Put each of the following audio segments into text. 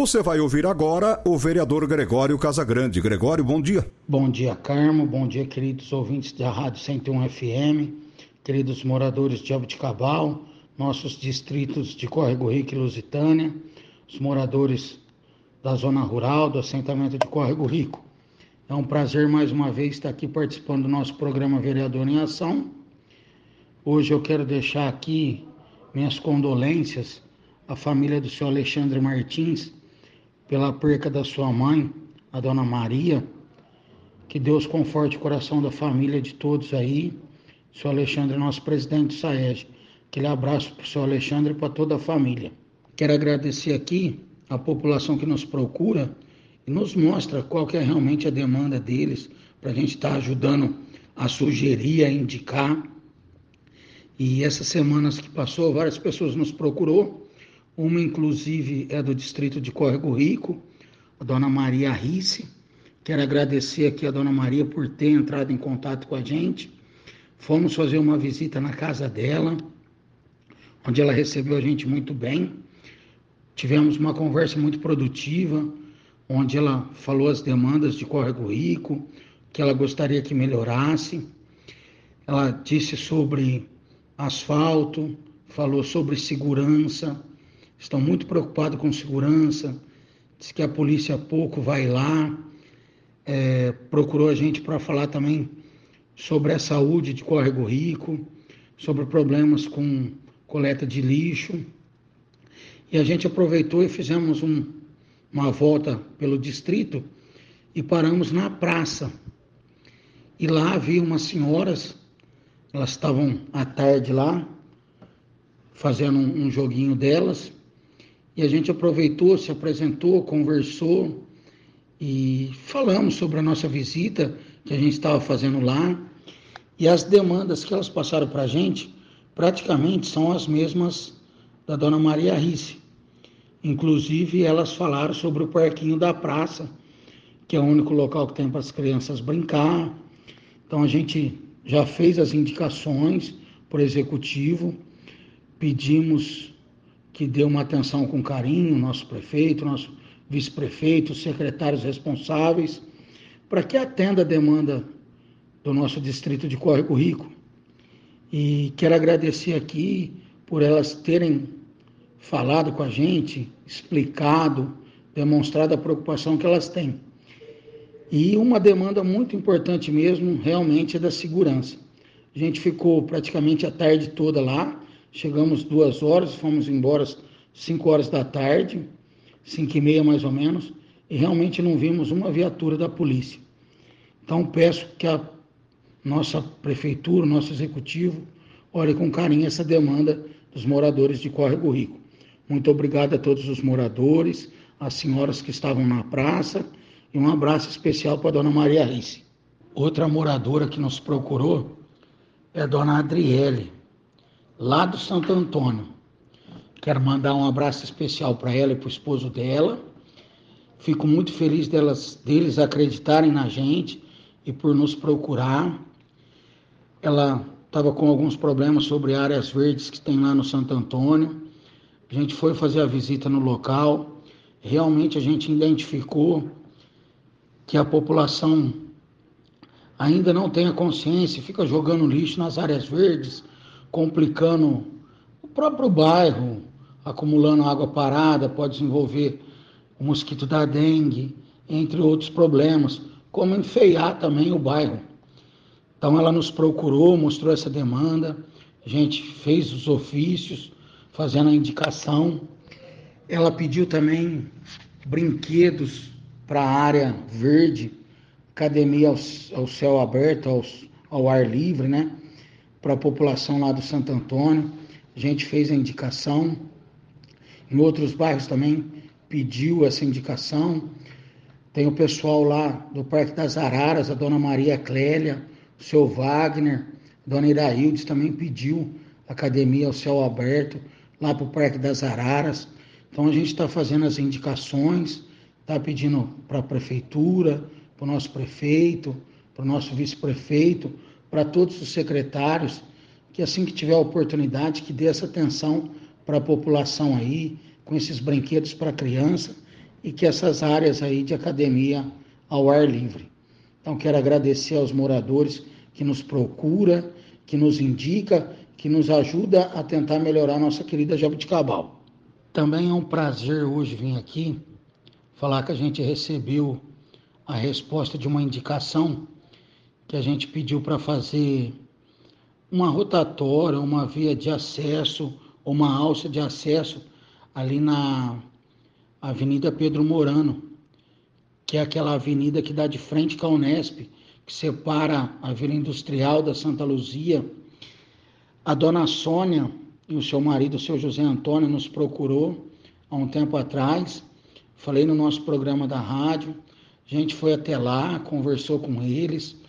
Você vai ouvir agora o vereador Gregório Casagrande. Gregório, bom dia. Bom dia, Carmo. Bom dia, queridos ouvintes da Rádio 101 FM, queridos moradores de Abuticabal, nossos distritos de Córrego Rico e Lusitânia, os moradores da zona rural, do assentamento de Córrego Rico. É um prazer mais uma vez estar aqui participando do nosso programa Vereador em Ação. Hoje eu quero deixar aqui minhas condolências à família do senhor Alexandre Martins pela perca da sua mãe, a dona Maria. Que Deus conforte o coração da família de todos aí. O senhor Alexandre, nosso presidente do SAEG. Aquele abraço para o senhor Alexandre e para toda a família. Quero agradecer aqui a população que nos procura e nos mostra qual que é realmente a demanda deles, para a gente estar tá ajudando a sugerir, a indicar. E essas semanas que passou, várias pessoas nos procurou uma, inclusive, é do distrito de Córrego Rico, a dona Maria Risse. Quero agradecer aqui a dona Maria por ter entrado em contato com a gente. Fomos fazer uma visita na casa dela, onde ela recebeu a gente muito bem. Tivemos uma conversa muito produtiva, onde ela falou as demandas de Córrego Rico, que ela gostaria que melhorasse. Ela disse sobre asfalto, falou sobre segurança, estão muito preocupados com segurança, diz que a polícia pouco vai lá, é, procurou a gente para falar também sobre a saúde de Córrego Rico, sobre problemas com coleta de lixo. E a gente aproveitou e fizemos um, uma volta pelo distrito e paramos na praça. E lá havia umas senhoras, elas estavam à tarde lá, fazendo um, um joguinho delas, e a gente aproveitou, se apresentou, conversou e falamos sobre a nossa visita que a gente estava fazendo lá. E as demandas que elas passaram para a gente praticamente são as mesmas da dona Maria Risse. Inclusive, elas falaram sobre o parquinho da praça, que é o único local que tem para as crianças brincar. Então, a gente já fez as indicações para o executivo, pedimos que deu uma atenção com carinho, nosso prefeito, nosso vice-prefeito, os secretários responsáveis, para que atenda a demanda do nosso distrito de Córrego Rico. E quero agradecer aqui por elas terem falado com a gente, explicado, demonstrado a preocupação que elas têm. E uma demanda muito importante mesmo, realmente, é da segurança. A gente ficou praticamente a tarde toda lá, Chegamos duas horas, fomos embora cinco horas da tarde, cinco e meia mais ou menos, e realmente não vimos uma viatura da polícia. Então peço que a nossa prefeitura, nosso executivo, olhe com carinho essa demanda dos moradores de Córrego Rico. Muito obrigado a todos os moradores, as senhoras que estavam na praça e um abraço especial para a dona Maria Risse. Outra moradora que nos procurou é a dona Adriele lá do Santo Antônio. Quero mandar um abraço especial para ela e para o esposo dela. Fico muito feliz delas, deles acreditarem na gente e por nos procurar. Ela estava com alguns problemas sobre áreas verdes que tem lá no Santo Antônio. A gente foi fazer a visita no local. Realmente a gente identificou que a população ainda não tem a consciência, fica jogando lixo nas áreas verdes, complicando o próprio bairro, acumulando água parada, pode desenvolver o mosquito da dengue, entre outros problemas, como enfeiar também o bairro. Então ela nos procurou, mostrou essa demanda, a gente fez os ofícios, fazendo a indicação. Ela pediu também brinquedos para a área verde, academia ao, ao céu aberto, ao, ao ar livre, né? Para a população lá do Santo Antônio. A gente fez a indicação. Em outros bairros também pediu essa indicação. Tem o pessoal lá do Parque das Araras, a dona Maria Clélia, o seu Wagner, a dona Iraildes também pediu academia ao céu aberto, lá para o Parque das Araras. Então a gente está fazendo as indicações, está pedindo para a prefeitura, para o nosso prefeito, para o nosso vice-prefeito, para todos os secretários, que assim que tiver a oportunidade, que dê essa atenção para a população aí, com esses brinquedos para criança e que essas áreas aí de academia ao ar livre. Então quero agradecer aos moradores que nos procura, que nos indica, que nos ajuda a tentar melhorar nossa querida Jabuticabal. Também é um prazer hoje vir aqui falar que a gente recebeu a resposta de uma indicação que a gente pediu para fazer uma rotatória, uma via de acesso, uma alça de acesso ali na Avenida Pedro Morano, que é aquela avenida que dá de frente com a Unesp, que separa a Vila Industrial da Santa Luzia. A dona Sônia e o seu marido, o seu José Antônio, nos procurou há um tempo atrás. Falei no nosso programa da rádio. A gente foi até lá, conversou com eles,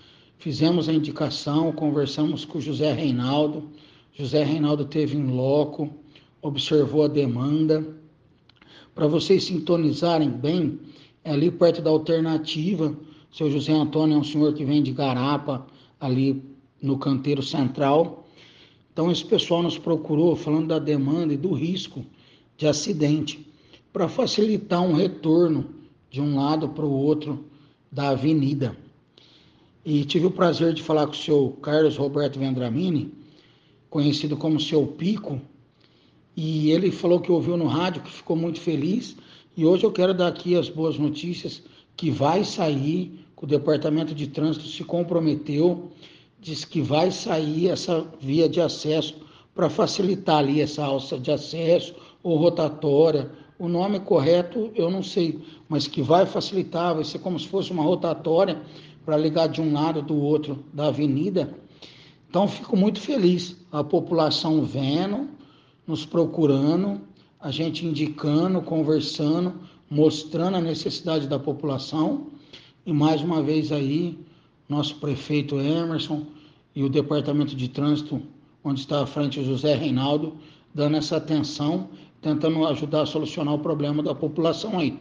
fizemos a indicação, conversamos com o José Reinaldo. José Reinaldo teve em loco, observou a demanda. Para vocês sintonizarem bem, é ali perto da alternativa. Seu José Antônio é um senhor que vem de Garapa, ali no canteiro central. Então, esse pessoal nos procurou falando da demanda e do risco de acidente, para facilitar um retorno de um lado para o outro da avenida. E tive o prazer de falar com o seu Carlos Roberto Vendramini, conhecido como seu Pico, e ele falou que ouviu no rádio, que ficou muito feliz. E hoje eu quero dar aqui as boas notícias que vai sair, que o Departamento de Trânsito se comprometeu, diz que vai sair essa via de acesso para facilitar ali essa alça de acesso ou rotatória o nome correto eu não sei, mas que vai facilitar, vai ser como se fosse uma rotatória para ligar de um lado do outro da avenida. Então fico muito feliz, a população vendo, nos procurando, a gente indicando, conversando, mostrando a necessidade da população. E mais uma vez aí, nosso prefeito Emerson e o departamento de trânsito, onde está à frente o José Reinaldo, dando essa atenção tentando ajudar a solucionar o problema da população aí.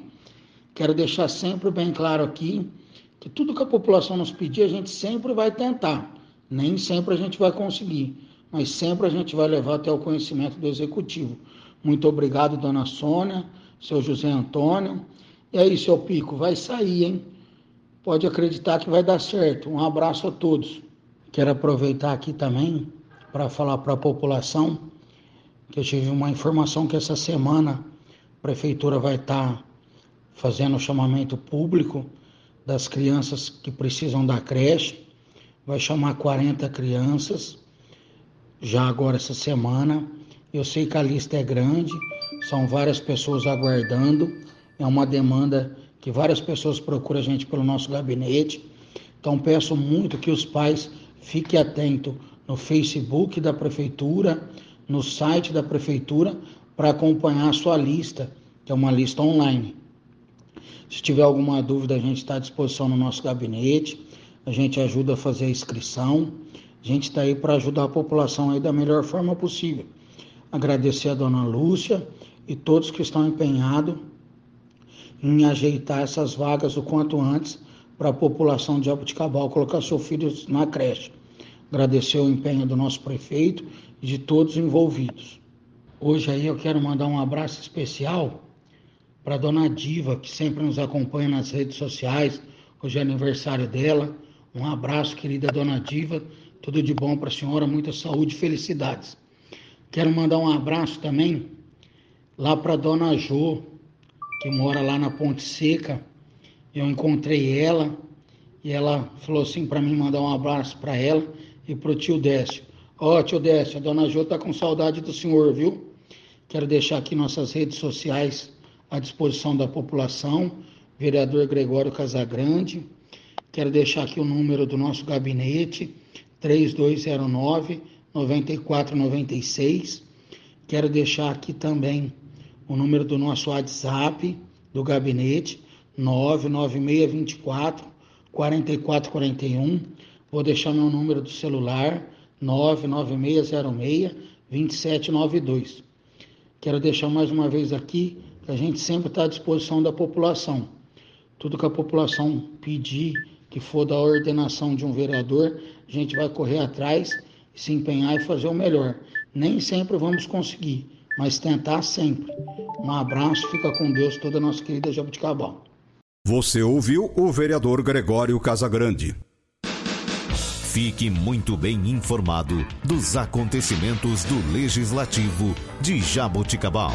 Quero deixar sempre bem claro aqui que tudo que a população nos pedir, a gente sempre vai tentar. Nem sempre a gente vai conseguir, mas sempre a gente vai levar até o conhecimento do executivo. Muito obrigado, dona Sônia, seu José Antônio. E aí, seu Pico, vai sair, hein? Pode acreditar que vai dar certo. Um abraço a todos. Quero aproveitar aqui também para falar para a população que eu tive uma informação que essa semana a prefeitura vai estar tá fazendo chamamento público das crianças que precisam da creche. Vai chamar 40 crianças já agora essa semana. Eu sei que a lista é grande, são várias pessoas aguardando. É uma demanda que várias pessoas procuram a gente pelo nosso gabinete. Então peço muito que os pais fiquem atentos no Facebook da prefeitura, no site da prefeitura para acompanhar a sua lista, que é uma lista online. Se tiver alguma dúvida, a gente está à disposição no nosso gabinete, a gente ajuda a fazer a inscrição, a gente está aí para ajudar a população aí da melhor forma possível. Agradecer a dona Lúcia e todos que estão empenhados em ajeitar essas vagas o quanto antes para a população de Jabuticabal colocar seus filhos na creche. Agradecer o empenho do nosso prefeito e de todos envolvidos. Hoje aí eu quero mandar um abraço especial para dona Diva, que sempre nos acompanha nas redes sociais. Hoje é aniversário dela. Um abraço, querida dona Diva. Tudo de bom para a senhora, muita saúde e felicidades. Quero mandar um abraço também lá para dona Jo, que mora lá na Ponte Seca. Eu encontrei ela e ela falou assim para mim mandar um abraço para ela e para o tio Décio. Ó, oh, tio Décio, a dona Jô tá com saudade do senhor, viu? Quero deixar aqui nossas redes sociais à disposição da população, vereador Gregório Casagrande. Quero deixar aqui o número do nosso gabinete, 3209 9496. Quero deixar aqui também o número do nosso WhatsApp, do gabinete, 99624 4441. Vou deixar meu número do celular, 99606 2792. Quero deixar mais uma vez aqui que a gente sempre está à disposição da população. Tudo que a população pedir, que for da ordenação de um vereador, a gente vai correr atrás, se empenhar e fazer o melhor. Nem sempre vamos conseguir, mas tentar sempre. Um abraço, fica com Deus, toda a nossa querida Jabuticabal. Você ouviu o vereador Gregório Casagrande. Fique muito bem informado dos acontecimentos do Legislativo de Jaboticabal.